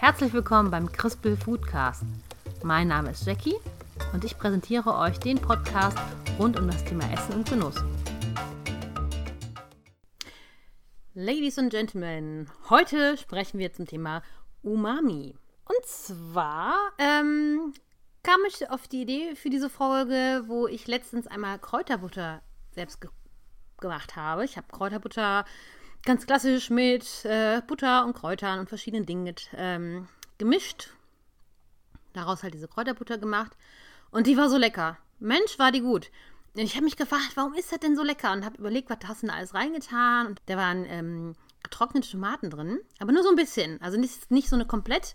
Herzlich willkommen beim Crispel Foodcast. Mein Name ist Jackie und ich präsentiere euch den Podcast rund um das Thema Essen und Genuss. Ladies and Gentlemen, heute sprechen wir zum Thema Umami. Und zwar ähm, kam ich auf die Idee für diese Folge, wo ich letztens einmal Kräuterbutter selbst ge gemacht habe. Ich habe Kräuterbutter ganz klassisch mit äh, Butter und Kräutern und verschiedenen Dingen ähm, gemischt. Daraus halt diese Kräuterbutter gemacht. Und die war so lecker. Mensch, war die gut. Und ich habe mich gefragt, warum ist das denn so lecker? Und habe überlegt, was hast du denn alles reingetan? Und da waren ähm, getrocknete Tomaten drin, aber nur so ein bisschen. Also nicht, nicht so eine komplett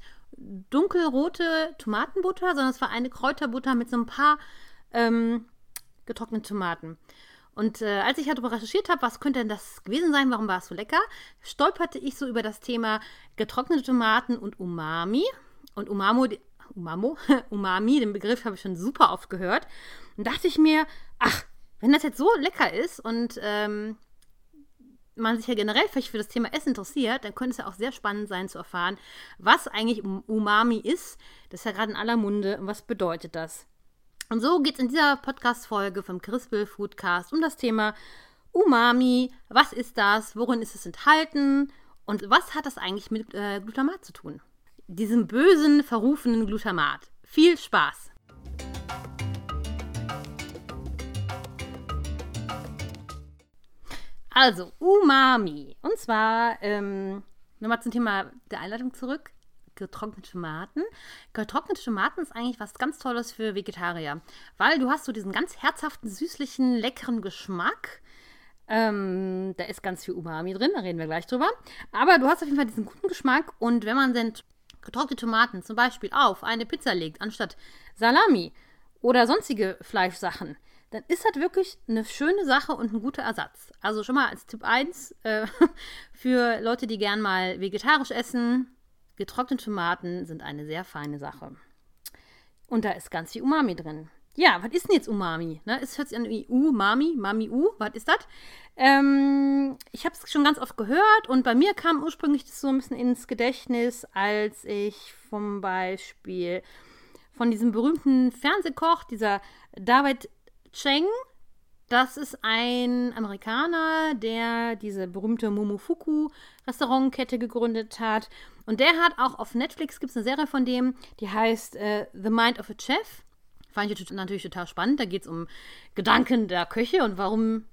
dunkelrote Tomatenbutter, sondern es war eine Kräuterbutter mit so ein paar ähm, getrockneten Tomaten. Und äh, als ich halt darüber recherchiert habe, was könnte denn das gewesen sein, warum war es so lecker, stolperte ich so über das Thema getrocknete Tomaten und Umami. Und Umamo, Umamo, Umami, den Begriff habe ich schon super oft gehört. Und dachte ich mir, ach, wenn das jetzt so lecker ist und ähm, man sich ja generell vielleicht für das Thema Essen interessiert, dann könnte es ja auch sehr spannend sein zu erfahren, was eigentlich Umami ist. Das ist ja gerade in aller Munde. Und was bedeutet das? Und so geht es in dieser Podcast-Folge vom Crispel Foodcast um das Thema Umami. Was ist das? Worin ist es enthalten? Und was hat das eigentlich mit äh, Glutamat zu tun? Diesem bösen, verrufenen Glutamat. Viel Spaß! Also, Umami. Und zwar, ähm, nochmal zum Thema der Einleitung zurück getrocknete Tomaten. Getrocknete Tomaten ist eigentlich was ganz Tolles für Vegetarier, weil du hast so diesen ganz herzhaften, süßlichen, leckeren Geschmack. Ähm, da ist ganz viel Umami drin, da reden wir gleich drüber. Aber du hast auf jeden Fall diesen guten Geschmack und wenn man dann getrocknete Tomaten zum Beispiel auf eine Pizza legt, anstatt Salami oder sonstige Fleischsachen, dann ist das wirklich eine schöne Sache und ein guter Ersatz. Also schon mal als Tipp 1 äh, für Leute, die gern mal vegetarisch essen, Getrocknete Tomaten sind eine sehr feine Sache. Und da ist ganz viel Umami drin. Ja, was ist denn jetzt Umami? Ne? Es hört sich an wie Umami, Mami U, was ist das? Ähm, ich habe es schon ganz oft gehört und bei mir kam ursprünglich das so ein bisschen ins Gedächtnis, als ich zum Beispiel von diesem berühmten Fernsehkoch, dieser David Cheng, das ist ein Amerikaner, der diese berühmte Momofuku Restaurantkette gegründet hat. Und der hat auch auf Netflix gibt es eine Serie von dem, die heißt äh, The Mind of a Chef. Fand ich natürlich total spannend. Da geht es um Gedanken der Köche und warum,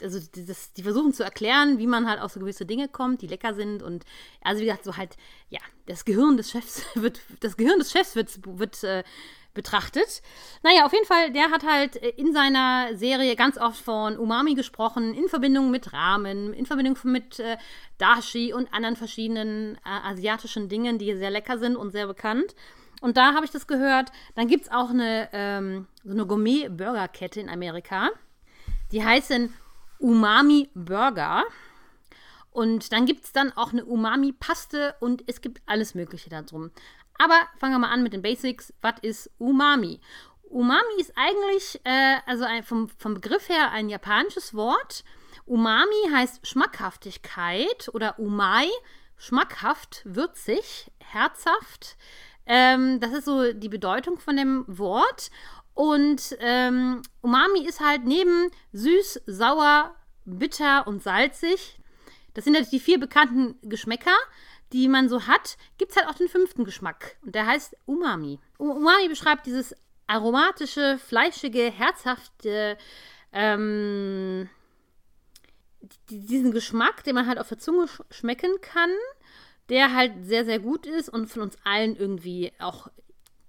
also dieses, die versuchen zu erklären, wie man halt auf so gewisse Dinge kommt, die lecker sind. Und also wie gesagt, so halt, ja, das Gehirn des Chefs wird, das Gehirn des Chefs wird, wird äh, betrachtet. Naja, auf jeden Fall, der hat halt äh, in seiner Serie ganz oft von Umami gesprochen, in Verbindung mit Ramen, in Verbindung mit äh, Dashi und anderen verschiedenen äh, asiatischen Dingen, die sehr lecker sind und sehr bekannt. Und da habe ich das gehört. Dann gibt es auch eine, ähm, so eine Gourmet-Burger-Kette in Amerika. Die heißen Umami Burger. Und dann gibt es dann auch eine Umami-Paste und es gibt alles Mögliche darum. Aber fangen wir mal an mit den Basics. Was ist Umami? Umami ist eigentlich, äh, also ein, vom, vom Begriff her, ein japanisches Wort. Umami heißt Schmackhaftigkeit oder Umai, schmackhaft, würzig, herzhaft. Ähm, das ist so die Bedeutung von dem Wort. Und ähm, Umami ist halt neben süß, sauer, bitter und salzig. Das sind halt die vier bekannten Geschmäcker die man so hat, gibt es halt auch den fünften Geschmack. Und der heißt Umami. Umami beschreibt dieses aromatische, fleischige, herzhafte, ähm, diesen Geschmack, den man halt auf der Zunge sch schmecken kann, der halt sehr, sehr gut ist und von uns allen irgendwie auch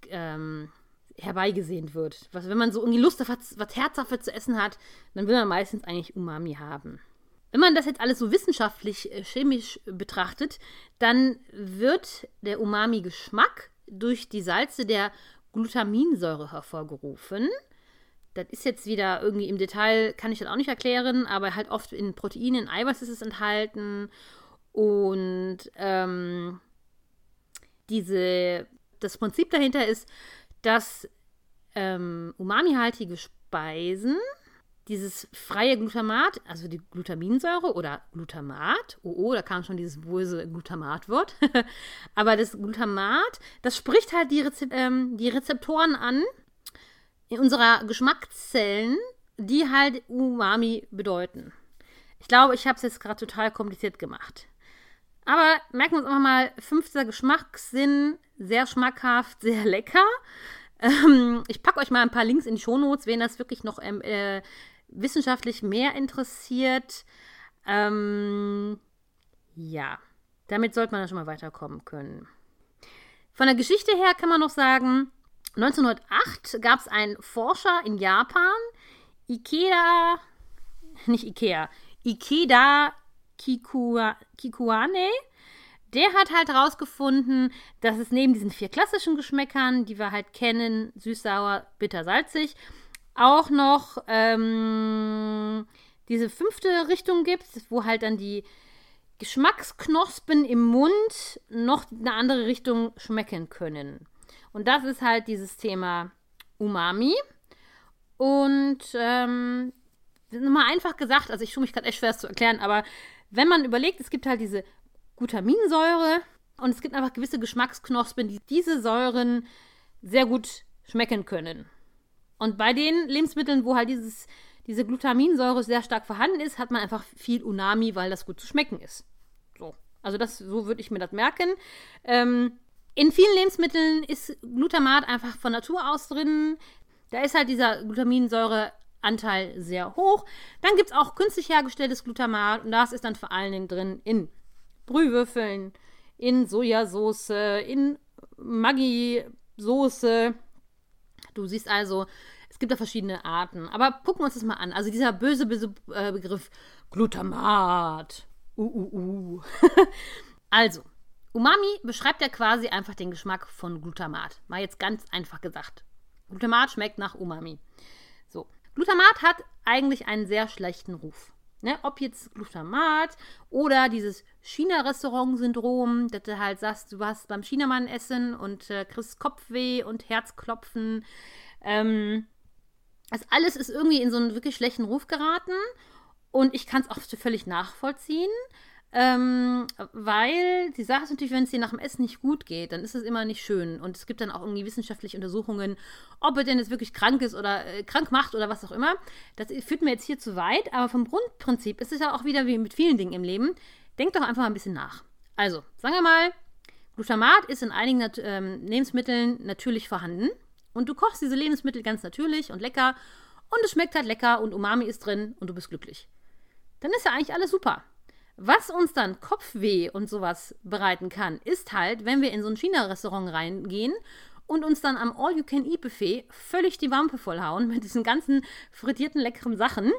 ähm, herbeigesehnt wird. Was, wenn man so irgendwie Lust auf was, was Herzhaftes zu essen hat, dann will man meistens eigentlich Umami haben. Wenn man das jetzt alles so wissenschaftlich, äh, chemisch betrachtet, dann wird der Umami-Geschmack durch die Salze der Glutaminsäure hervorgerufen. Das ist jetzt wieder irgendwie im Detail, kann ich das auch nicht erklären, aber halt oft in Proteinen, in Eiweiß ist es enthalten. Und ähm, diese, das Prinzip dahinter ist, dass ähm, umami-haltige Speisen dieses freie Glutamat, also die Glutaminsäure oder Glutamat, oh, oh da kam schon dieses böse Glutamatwort, aber das Glutamat, das spricht halt die, Rezep ähm, die Rezeptoren an in unserer Geschmackszellen, die halt Umami bedeuten. Ich glaube, ich habe es jetzt gerade total kompliziert gemacht. Aber merken wir uns einfach mal, fünfter Geschmackssinn, sehr schmackhaft, sehr lecker. Ähm, ich packe euch mal ein paar Links in die Shownotes, wen das wirklich noch ähm, äh, wissenschaftlich mehr interessiert. Ähm, ja, damit sollte man dann schon mal weiterkommen können. Von der Geschichte her kann man noch sagen, 1908 gab es einen Forscher in Japan, Ikeda, nicht Ikea, Ikeda Kikua, Kikuane, der hat halt herausgefunden, dass es neben diesen vier klassischen Geschmäckern, die wir halt kennen, süß, sauer, bitter, salzig, auch noch ähm, diese fünfte Richtung gibt, wo halt dann die Geschmacksknospen im Mund noch eine andere Richtung schmecken können. Und das ist halt dieses Thema Umami. Und ähm, mal einfach gesagt, also ich tue mich gerade echt schwer es zu erklären, aber wenn man überlegt, es gibt halt diese Glutaminsäure und es gibt einfach gewisse Geschmacksknospen, die diese Säuren sehr gut schmecken können. Und bei den Lebensmitteln, wo halt dieses, diese Glutaminsäure sehr stark vorhanden ist, hat man einfach viel Unami, weil das gut zu schmecken ist. So. Also das, so würde ich mir das merken. Ähm, in vielen Lebensmitteln ist Glutamat einfach von Natur aus drin. Da ist halt dieser Glutaminsäureanteil sehr hoch. Dann gibt es auch künstlich hergestelltes Glutamat und das ist dann vor allen Dingen drin in Brühwürfeln, in Sojasauce, in Maggi-Soße. Du siehst also, es gibt da verschiedene Arten. Aber gucken wir uns das mal an. Also dieser böse, böse äh, Begriff Glutamat. Uh, uh, uh. also, Umami beschreibt ja quasi einfach den Geschmack von Glutamat. Mal jetzt ganz einfach gesagt. Glutamat schmeckt nach Umami. So. Glutamat hat eigentlich einen sehr schlechten Ruf. Ne, ob jetzt Glutamat oder dieses China-Restaurant-Syndrom, dass du halt sagst, du warst beim Chinamann essen und äh, kriegst Kopfweh und Herzklopfen. Ähm, das alles ist irgendwie in so einen wirklich schlechten Ruf geraten und ich kann es auch völlig nachvollziehen. Ähm, weil die Sache ist natürlich, wenn es dir nach dem Essen nicht gut geht, dann ist es immer nicht schön. Und es gibt dann auch irgendwie wissenschaftliche Untersuchungen, ob er denn jetzt wirklich krank ist oder äh, krank macht oder was auch immer. Das führt mir jetzt hier zu weit, aber vom Grundprinzip ist es ja auch wieder wie mit vielen Dingen im Leben. Denkt doch einfach mal ein bisschen nach. Also, sagen wir mal, Glutamat ist in einigen Nat ähm, Lebensmitteln natürlich vorhanden. Und du kochst diese Lebensmittel ganz natürlich und lecker. Und es schmeckt halt lecker und Umami ist drin und du bist glücklich. Dann ist ja eigentlich alles super. Was uns dann Kopfweh und sowas bereiten kann, ist halt, wenn wir in so ein China-Restaurant reingehen und uns dann am All-You-Can-Eat-Buffet völlig die Wampe vollhauen mit diesen ganzen frittierten leckeren Sachen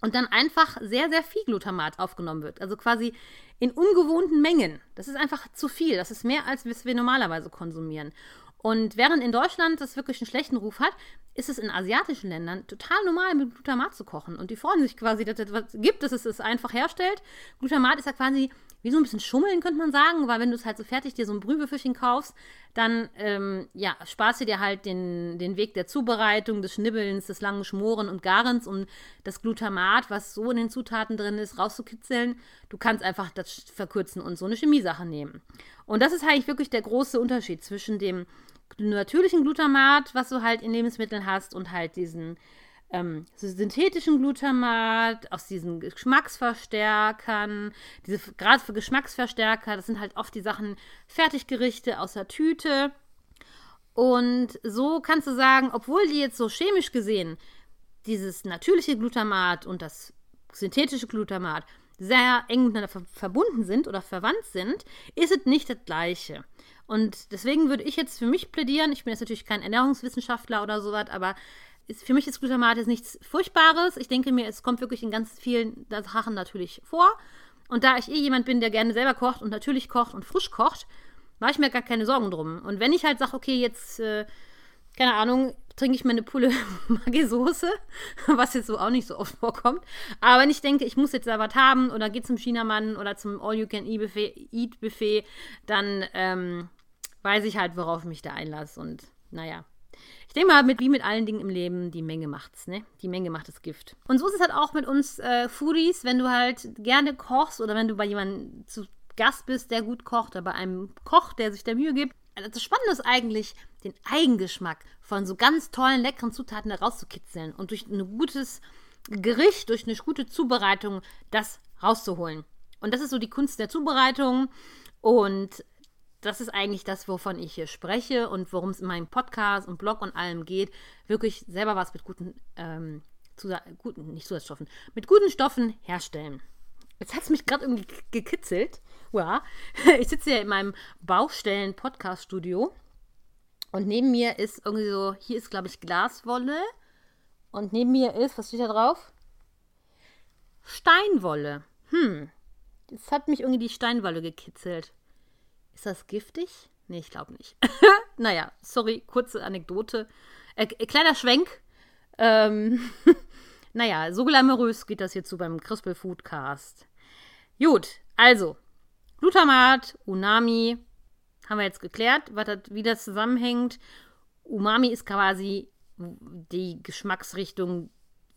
und dann einfach sehr, sehr viel Glutamat aufgenommen wird. Also quasi in ungewohnten Mengen. Das ist einfach zu viel. Das ist mehr, als wir normalerweise konsumieren. Und während in Deutschland das wirklich einen schlechten Ruf hat, ist es in asiatischen Ländern total normal, mit Glutamat zu kochen. Und die freuen sich quasi, dass es etwas gibt, dass es es einfach herstellt. Glutamat ist ja quasi wie so ein bisschen Schummeln, könnte man sagen, weil wenn du es halt so fertig dir so ein Brühwürfelchen kaufst, dann ähm, ja, sparst du dir halt den, den Weg der Zubereitung, des Schnibbelns, des langen Schmoren und Garens, um das Glutamat, was so in den Zutaten drin ist, rauszukitzeln. Du kannst einfach das verkürzen und so eine Chemiesache nehmen. Und das ist eigentlich wirklich der große Unterschied zwischen dem natürlichen Glutamat, was du halt in Lebensmitteln hast, und halt diesen ähm, so synthetischen Glutamat, aus diesen Geschmacksverstärkern, diese gerade für Geschmacksverstärker, das sind halt oft die Sachen Fertiggerichte aus der Tüte. Und so kannst du sagen, obwohl die jetzt so chemisch gesehen dieses natürliche Glutamat und das synthetische Glutamat sehr eng miteinander verbunden sind oder verwandt sind, ist es nicht das gleiche. Und deswegen würde ich jetzt für mich plädieren, ich bin jetzt natürlich kein Ernährungswissenschaftler oder sowas, aber ist, für mich ist Glutamat jetzt nichts Furchtbares. Ich denke mir, es kommt wirklich in ganz vielen Sachen natürlich vor. Und da ich eh jemand bin, der gerne selber kocht und natürlich kocht und frisch kocht, mache ich mir gar keine Sorgen drum. Und wenn ich halt sage, okay, jetzt, äh, keine Ahnung, trinke ich mir eine Pulle Maggi-Soße, was jetzt so auch nicht so oft vorkommt. Aber wenn ich denke, ich muss jetzt da was haben oder gehe zum Chinamann oder zum All-You-Can-Eat-Buffet, dann ähm, weiß ich halt, worauf ich mich da einlasse. Und naja, denke mal, mit, wie mit allen Dingen im Leben, die Menge macht's, ne? Die Menge macht das Gift. Und so ist es halt auch mit uns äh, Foodies, wenn du halt gerne kochst oder wenn du bei jemandem zu Gast bist, der gut kocht, oder bei einem Koch, der sich der Mühe gibt. Also das Spannende ist eigentlich, den Eigengeschmack von so ganz tollen, leckeren Zutaten herauszukitzeln und durch ein gutes Gericht, durch eine gute Zubereitung das rauszuholen. Und das ist so die Kunst der Zubereitung. Und das ist eigentlich das, wovon ich hier spreche und worum es in meinem Podcast und Blog und allem geht. Wirklich selber was mit guten, ähm, Zusatz, guten, nicht Zusatzstoffen, mit guten Stoffen herstellen. Jetzt hat es mich gerade irgendwie gekitzelt. Ja, ich sitze hier in meinem Baustellen-Podcast-Studio und neben mir ist irgendwie so, hier ist, glaube ich, Glaswolle und neben mir ist, was steht da drauf? Steinwolle. Hm, jetzt hat mich irgendwie die Steinwolle gekitzelt. Ist das giftig? Nee, ich glaube nicht. naja, sorry, kurze Anekdote. Äh, äh, kleiner Schwenk. Ähm, naja, so glamourös geht das hier zu beim Crispel Foodcast. Gut, also, Glutamat, Unami, haben wir jetzt geklärt, das, wie das zusammenhängt. Umami ist quasi die Geschmacksrichtung,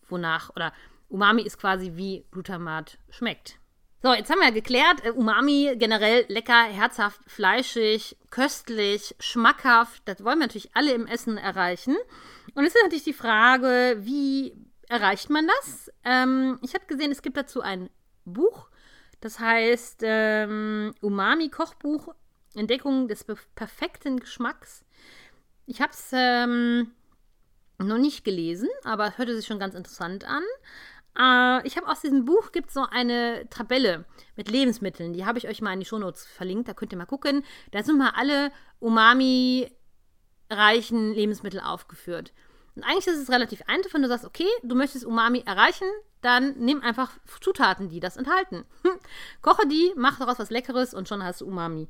wonach, oder Umami ist quasi wie Glutamat schmeckt. So, jetzt haben wir ja geklärt, äh, Umami generell lecker, herzhaft, fleischig, köstlich, schmackhaft. Das wollen wir natürlich alle im Essen erreichen. Und jetzt ist natürlich die Frage, wie erreicht man das? Ähm, ich habe gesehen, es gibt dazu ein Buch. Das heißt ähm, Umami-Kochbuch, Entdeckung des perfekten Geschmacks. Ich habe es ähm, noch nicht gelesen, aber es hörte sich schon ganz interessant an. Äh, ich habe aus diesem Buch gibt so eine Tabelle mit Lebensmitteln. Die habe ich euch mal in die Shownotes verlinkt. Da könnt ihr mal gucken. Da sind mal alle Umami-reichen Lebensmittel aufgeführt. Und eigentlich ist es relativ einfach, wenn du sagst, okay, du möchtest Umami erreichen, dann nimm einfach Zutaten, die das enthalten. Koche die, mach daraus was Leckeres und schon hast du Umami.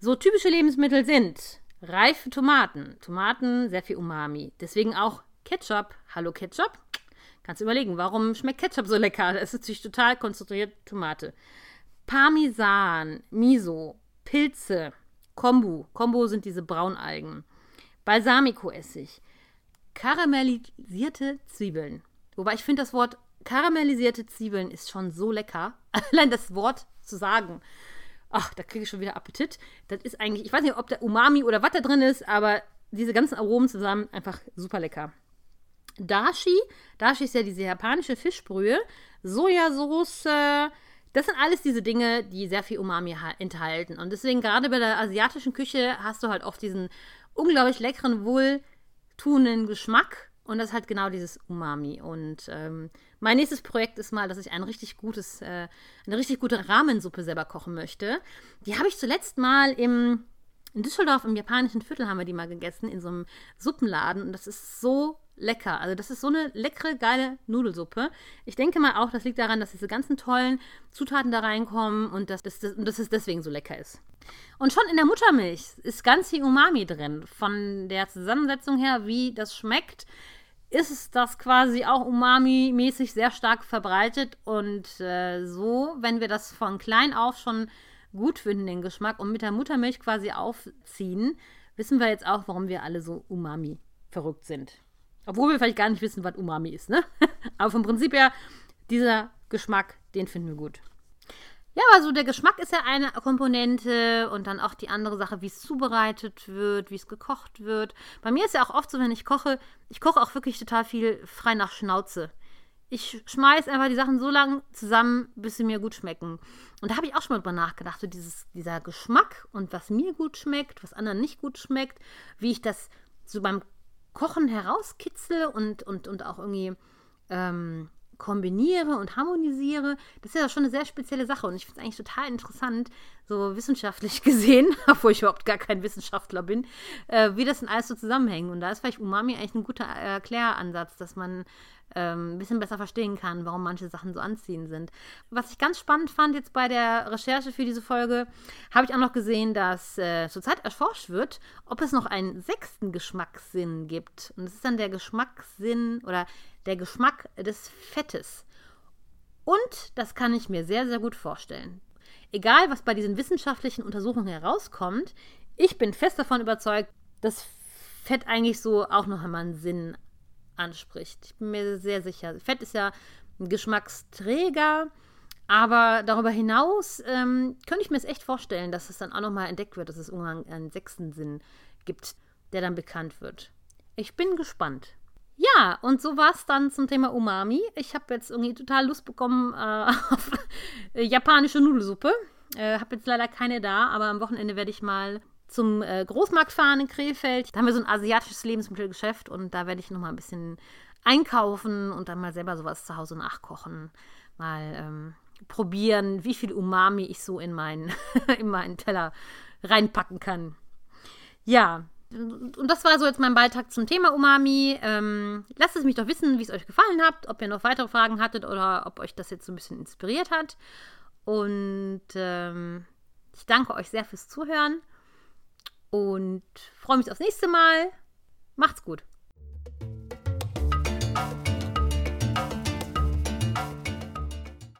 So typische Lebensmittel sind reife Tomaten. Tomaten, sehr viel Umami. Deswegen auch Ketchup. Hallo Ketchup. Kannst du überlegen, warum schmeckt Ketchup so lecker? Es ist natürlich total konzentriert Tomate. Parmesan, Miso, Pilze, Kombu. Kombu sind diese Braunalgen. Balsamico-Essig. Karamellisierte Zwiebeln. Wobei ich finde, das Wort karamellisierte Zwiebeln ist schon so lecker. Allein das Wort zu sagen. Ach, da kriege ich schon wieder Appetit. Das ist eigentlich, ich weiß nicht, ob da Umami oder was da drin ist, aber diese ganzen Aromen zusammen einfach super lecker. Dashi. Dashi ist ja diese japanische Fischbrühe. Sojasauce. Das sind alles diese Dinge, die sehr viel Umami enthalten. Und deswegen gerade bei der asiatischen Küche hast du halt oft diesen unglaublich leckeren, wohltuenden Geschmack. Und das ist halt genau dieses Umami. Und ähm, mein nächstes Projekt ist mal, dass ich ein richtig gutes, äh, eine richtig gute Rahmensuppe selber kochen möchte. Die habe ich zuletzt mal im in Düsseldorf im japanischen Viertel haben wir die mal gegessen, in so einem Suppenladen. Und das ist so lecker. Also das ist so eine leckere, geile Nudelsuppe. Ich denke mal auch, das liegt daran, dass diese ganzen tollen Zutaten da reinkommen und dass, dass, dass, es deswegen so lecker ist. Und schon in der Muttermilch ist ganz viel Umami drin. Von der Zusammensetzung her, wie das schmeckt, ist das quasi auch Umami-mäßig sehr stark verbreitet. Und äh, so, wenn wir das von klein auf schon gut finden, den Geschmack, und mit der Muttermilch quasi aufziehen, wissen wir jetzt auch, warum wir alle so Umami verrückt sind. Obwohl wir vielleicht gar nicht wissen, was Umami ist, ne? Aber vom Prinzip her, dieser Geschmack, den finden wir gut. Ja, also der Geschmack ist ja eine Komponente und dann auch die andere Sache, wie es zubereitet wird, wie es gekocht wird. Bei mir ist ja auch oft so, wenn ich koche, ich koche auch wirklich total viel frei nach Schnauze ich schmeiß einfach die Sachen so lange zusammen, bis sie mir gut schmecken. Und da habe ich auch schon mal drüber nachgedacht, so dieses, dieser Geschmack und was mir gut schmeckt, was anderen nicht gut schmeckt, wie ich das so beim Kochen herauskitzel und, und, und auch irgendwie ähm, kombiniere und harmonisiere, das ist ja schon eine sehr spezielle Sache und ich finde es eigentlich total interessant, so wissenschaftlich gesehen, obwohl ich überhaupt gar kein Wissenschaftler bin, äh, wie das denn alles so zusammenhängt. Und da ist vielleicht Umami eigentlich ein guter Erkläransatz, dass man ein bisschen besser verstehen kann, warum manche Sachen so anziehend sind. Was ich ganz spannend fand jetzt bei der Recherche für diese Folge, habe ich auch noch gesehen, dass äh, zurzeit erforscht wird, ob es noch einen sechsten Geschmackssinn gibt. Und das ist dann der Geschmackssinn oder der Geschmack des Fettes. Und das kann ich mir sehr, sehr gut vorstellen. Egal, was bei diesen wissenschaftlichen Untersuchungen herauskommt, ich bin fest davon überzeugt, dass Fett eigentlich so auch noch einmal einen Sinn anspricht. Ich bin mir sehr sicher. Fett ist ja ein Geschmacksträger, aber darüber hinaus ähm, könnte ich mir es echt vorstellen, dass es dann auch nochmal entdeckt wird, dass es irgendwann einen sechsten Sinn gibt, der dann bekannt wird. Ich bin gespannt. Ja, und so war es dann zum Thema Umami. Ich habe jetzt irgendwie total Lust bekommen äh, auf japanische Nudelsuppe. Äh, habe jetzt leider keine da, aber am Wochenende werde ich mal zum äh, Großmarkt fahren in Krefeld. Da haben wir so ein asiatisches Lebensmittelgeschäft und da werde ich nochmal ein bisschen einkaufen und dann mal selber sowas zu Hause nachkochen. Mal ähm, probieren, wie viel Umami ich so in meinen, in meinen Teller reinpacken kann. Ja, und das war so jetzt mein Beitrag zum Thema Umami. Ähm, lasst es mich doch wissen, wie es euch gefallen hat, ob ihr noch weitere Fragen hattet oder ob euch das jetzt so ein bisschen inspiriert hat. Und ähm, ich danke euch sehr fürs Zuhören und freue mich aufs nächste Mal. Macht's gut.